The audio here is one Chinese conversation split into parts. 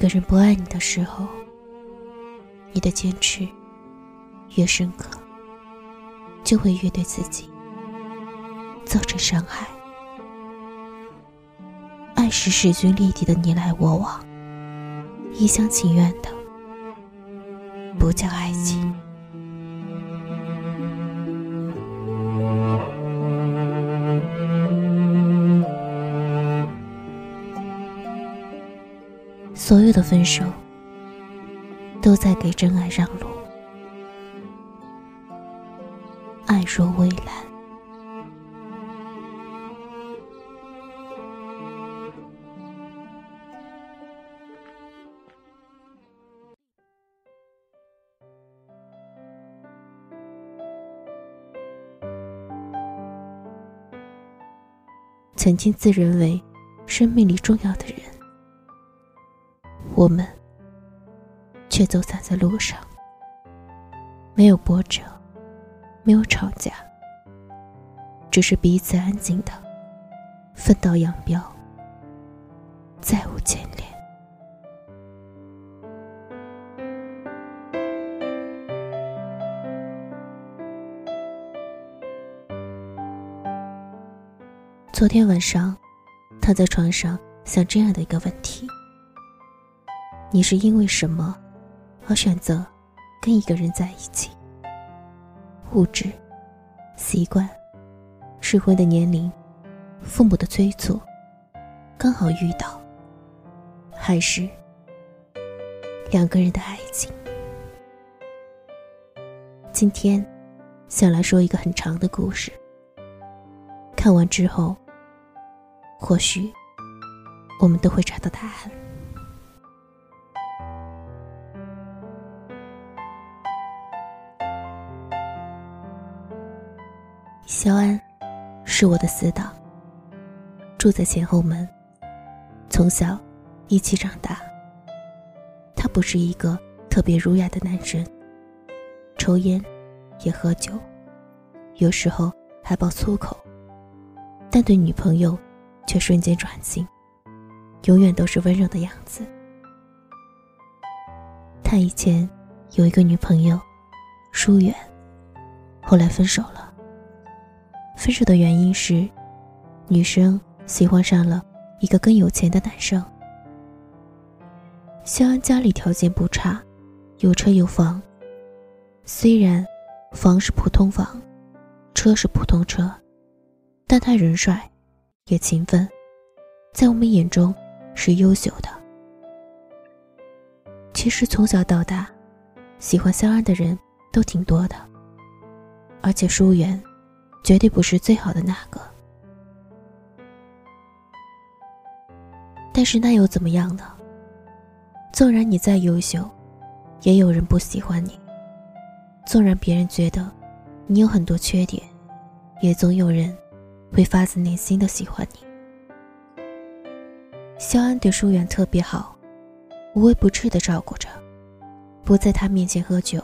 一个人不爱你的时候，你的坚持越深刻，就会越对自己造成伤害。爱是势均力敌的你来我往，一厢情愿的，不叫爱情。所有的分手，都在给真爱让路。爱若蔚蓝，曾经自认为生命里重要的人。我们却走散在路上，没有波折，没有吵架，只是彼此安静的分道扬镳，再无牵连。昨天晚上，躺在床上想这样的一个问题。你是因为什么而选择跟一个人在一起？物质、习惯、适婚的年龄、父母的催促，刚好遇到，还是两个人的爱情？今天想来说一个很长的故事。看完之后，或许我们都会找到答案。肖安，是我的死党。住在前后门，从小一起长大。他不是一个特别儒雅的男人，抽烟，也喝酒，有时候还爆粗口，但对女朋友却瞬间转性，永远都是温柔的样子。他以前有一个女朋友，疏远，后来分手了。分手的原因是，女生喜欢上了一个更有钱的男生。肖安家里条件不差，有车有房。虽然房是普通房，车是普通车，但他人帅，也勤奋，在我们眼中是优秀的。其实从小到大，喜欢肖安的人都挺多的，而且疏远。绝对不是最好的那个，但是那又怎么样呢？纵然你再优秀，也有人不喜欢你；纵然别人觉得你有很多缺点，也总有人会发自内心的喜欢你。肖安对舒远特别好，无微不至的照顾着，不在他面前喝酒，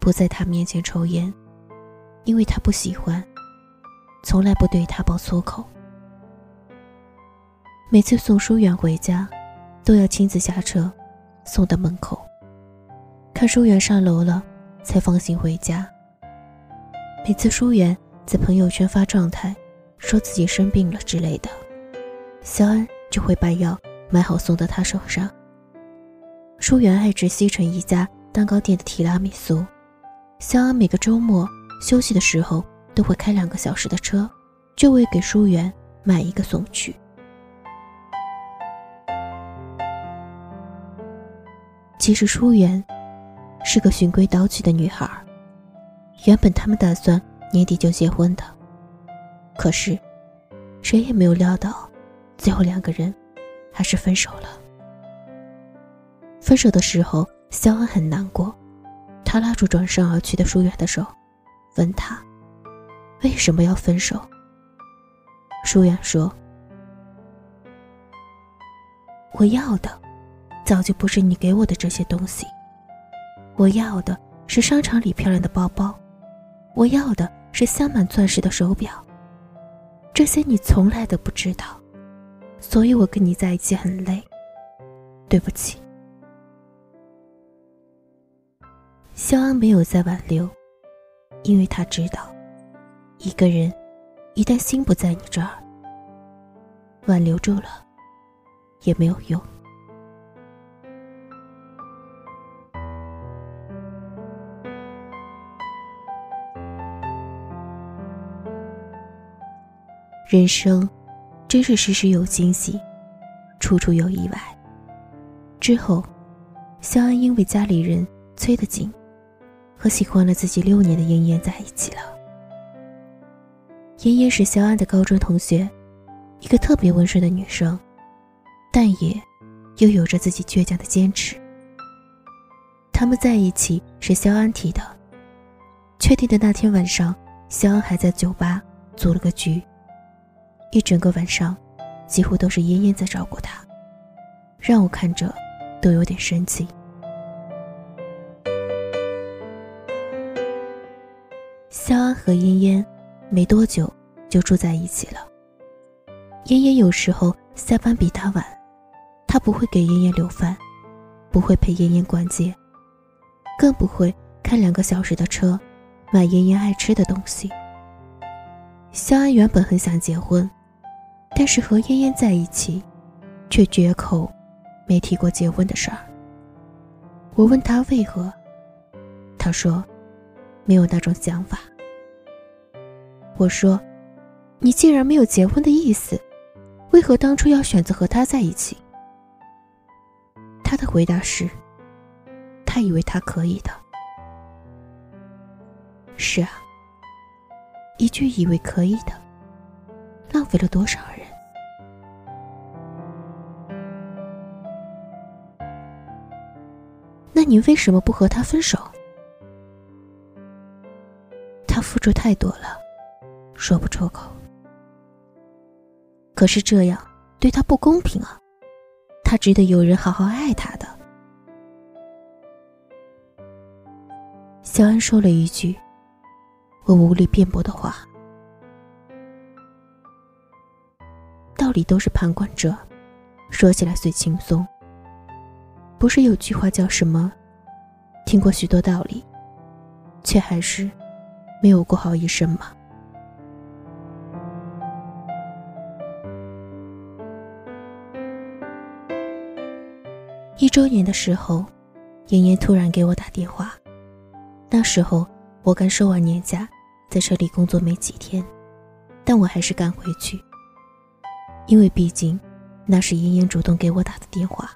不在他面前抽烟，因为他不喜欢。从来不对他爆粗口。每次送舒远回家，都要亲自下车，送到门口，看舒远上楼了，才放心回家。每次舒远在朋友圈发状态，说自己生病了之类的，肖恩就会把药买好送到他手上。舒远爱吃西城一家蛋糕店的提拉米苏，肖恩每个周末休息的时候。都会开两个小时的车，就为给舒媛买一个送去。其实舒媛是个循规蹈矩的女孩，原本他们打算年底就结婚的，可是谁也没有料到，最后两个人还是分手了。分手的时候，肖恩很难过，他拉住转身而去的舒媛的手，问他。为什么要分手？舒远说。我要的早就不是你给我的这些东西，我要的是商场里漂亮的包包，我要的是镶满钻石的手表，这些你从来都不知道，所以我跟你在一起很累。对不起。肖安没有再挽留，因为他知道。一个人一旦心不在你这儿，挽留住了也没有用。人生真是时时有惊喜，处处有意外。之后，肖安因为家里人催得紧，和喜欢了自己六年的妍妍在一起了。妍妍是肖安的高中同学，一个特别温顺的女生，但也又有着自己倔强的坚持。他们在一起是肖安提的，确定的那天晚上，肖安还在酒吧组了个局。一整个晚上，几乎都是妍妍在照顾他，让我看着都有点生气。肖安和妍妍没多久就住在一起了。妍妍有时候下班比他晚，他不会给妍妍留饭，不会陪妍妍逛街，更不会开两个小时的车买妍妍爱吃的东西。肖安原本很想结婚。但是和嫣嫣在一起，却绝口没提过结婚的事儿。我问他为何，他说没有那种想法。我说，你既然没有结婚的意思，为何当初要选择和他在一起？他的回答是，他以为他可以的。是啊，一句以为可以的，浪费了多少人？那你为什么不和他分手？他付出太多了，说不出口。可是这样对他不公平啊！他值得有人好好爱他的。肖安说了一句我无力辩驳的话：“道理都是旁观者，说起来最轻松。”不是有句话叫什么？听过许多道理，却还是没有过好一生吗？周年的时候，妍妍突然给我打电话。那时候我刚收完年假，在这里工作没几天，但我还是赶回去，因为毕竟那是妍妍主动给我打的电话。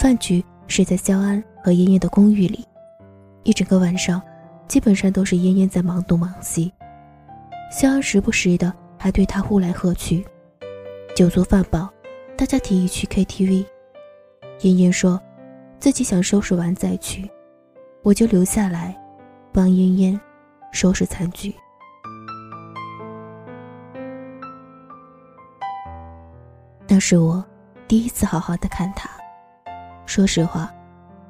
饭局是在肖安和妍妍的公寓里，一整个晚上，基本上都是妍妍在忙东忙西，肖安时不时的还对她呼来喝去。酒足饭饱，大家提议去 KTV，妍妍说，自己想收拾完再去，我就留下来，帮妍妍收拾残局。那是我第一次好好的看她。说实话，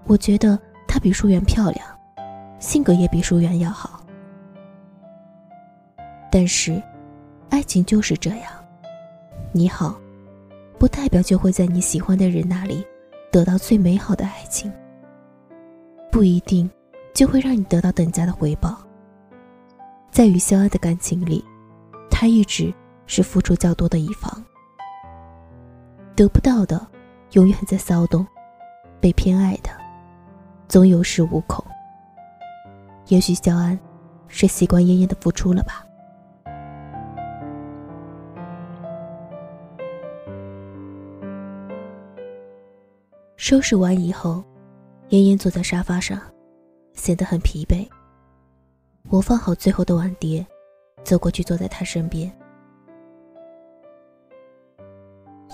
我觉得她比舒媛漂亮，性格也比舒媛要好。但是，爱情就是这样，你好，不代表就会在你喜欢的人那里得到最美好的爱情，不一定就会让你得到等价的回报。在与肖安的感情里，他一直是付出较多的一方，得不到的永远在骚动。被偏爱的，总有恃无恐。也许肖安是习惯妍妍的付出了吧。收拾完以后，妍妍坐在沙发上，显得很疲惫。我放好最后的碗碟，走过去坐在她身边。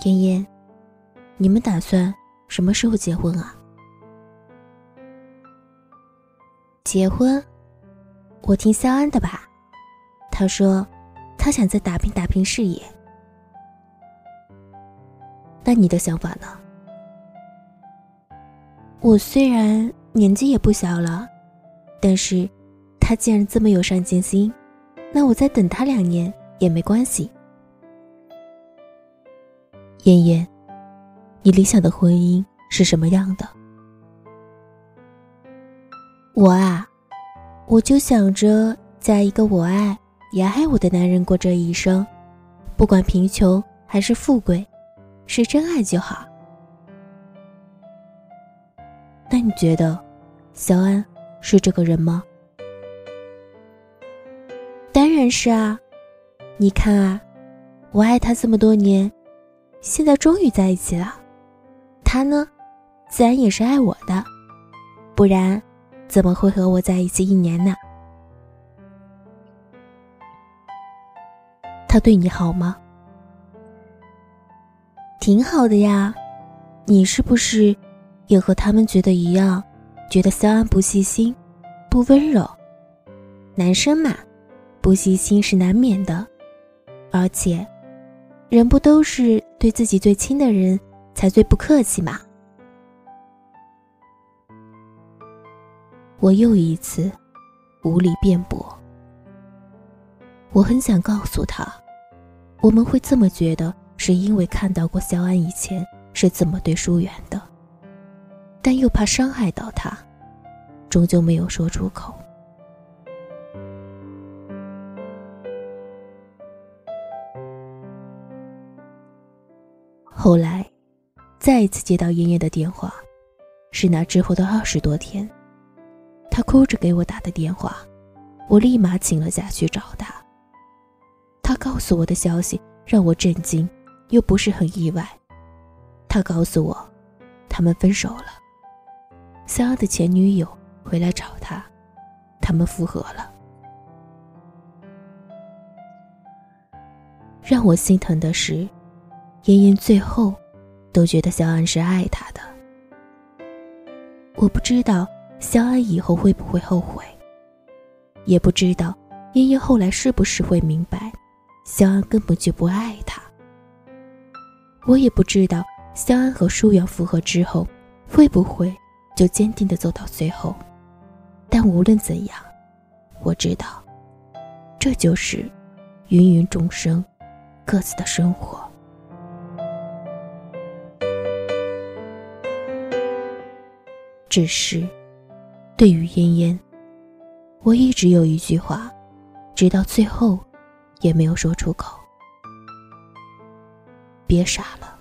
妍妍，你们打算？什么时候结婚啊？结婚，我听肖安的吧。他说，他想再打拼打拼事业。那你的想法呢？我虽然年纪也不小了，但是，他既然这么有上进心，那我再等他两年也没关系。妍妍。你理想的婚姻是什么样的？我啊，我就想着嫁一个我爱也爱我的男人过这一生，不管贫穷还是富贵，是真爱就好。那你觉得，小安是这个人吗？当然是啊，你看啊，我爱他这么多年，现在终于在一起了。他呢，自然也是爱我的，不然怎么会和我在一起一年呢？他对你好吗？挺好的呀，你是不是也和他们觉得一样，觉得肖安不细心、不温柔？男生嘛，不细心是难免的，而且，人不都是对自己最亲的人？才最不客气嘛！我又一次无力辩驳。我很想告诉他，我们会这么觉得，是因为看到过肖安以前是怎么对舒远的，但又怕伤害到他，终究没有说出口。后来。再一次接到爷爷的电话，是那之后的二十多天，她哭着给我打的电话，我立马请了假去找她。她告诉我的消息让我震惊，又不是很意外。她告诉我，他们分手了。肖安的前女友回来找他，他们复合了。让我心疼的是，妍妍最后。都觉得肖安是爱她的，我不知道肖安以后会不会后悔，也不知道燕燕后来是不是会明白，肖安根本就不爱他。我也不知道肖安和舒远复合之后，会不会就坚定的走到最后。但无论怎样，我知道，这就是芸芸众生各自的生活。只是，对于嫣嫣，我一直有一句话，直到最后，也没有说出口。别傻了，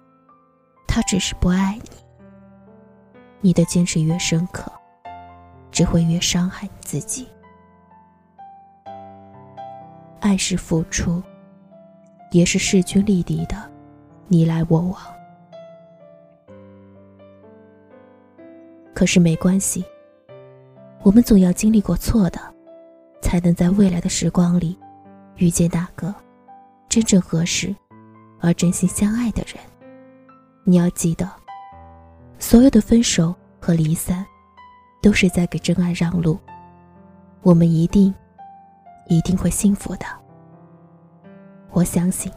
他只是不爱你。你的坚持越深刻，只会越伤害你自己。爱是付出，也是势均力敌的，你来我往。可是没关系，我们总要经历过错的，才能在未来的时光里，遇见那个真正合适而真心相爱的人。你要记得，所有的分手和离散，都是在给真爱让路。我们一定，一定会幸福的。我相信。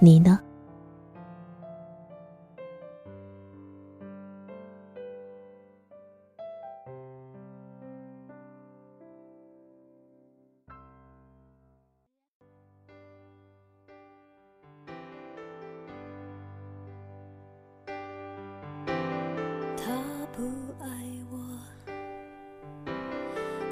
你呢？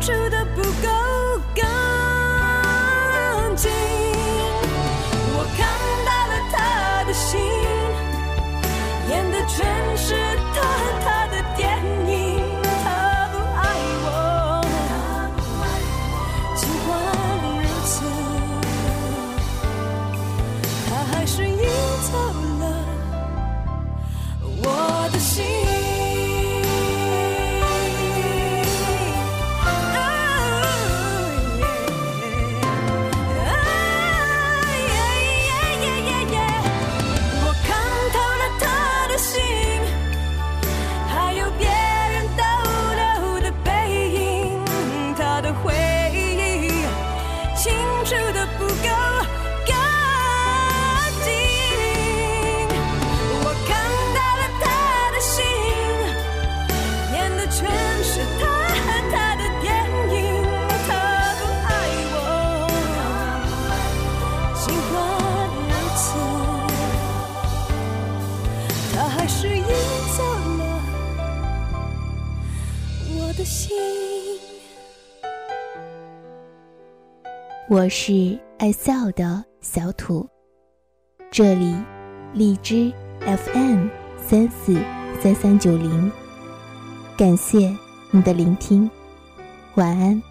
住的不够我是爱笑的小土。这里荔枝 fm 三四三三九零。感谢你的聆听晚安。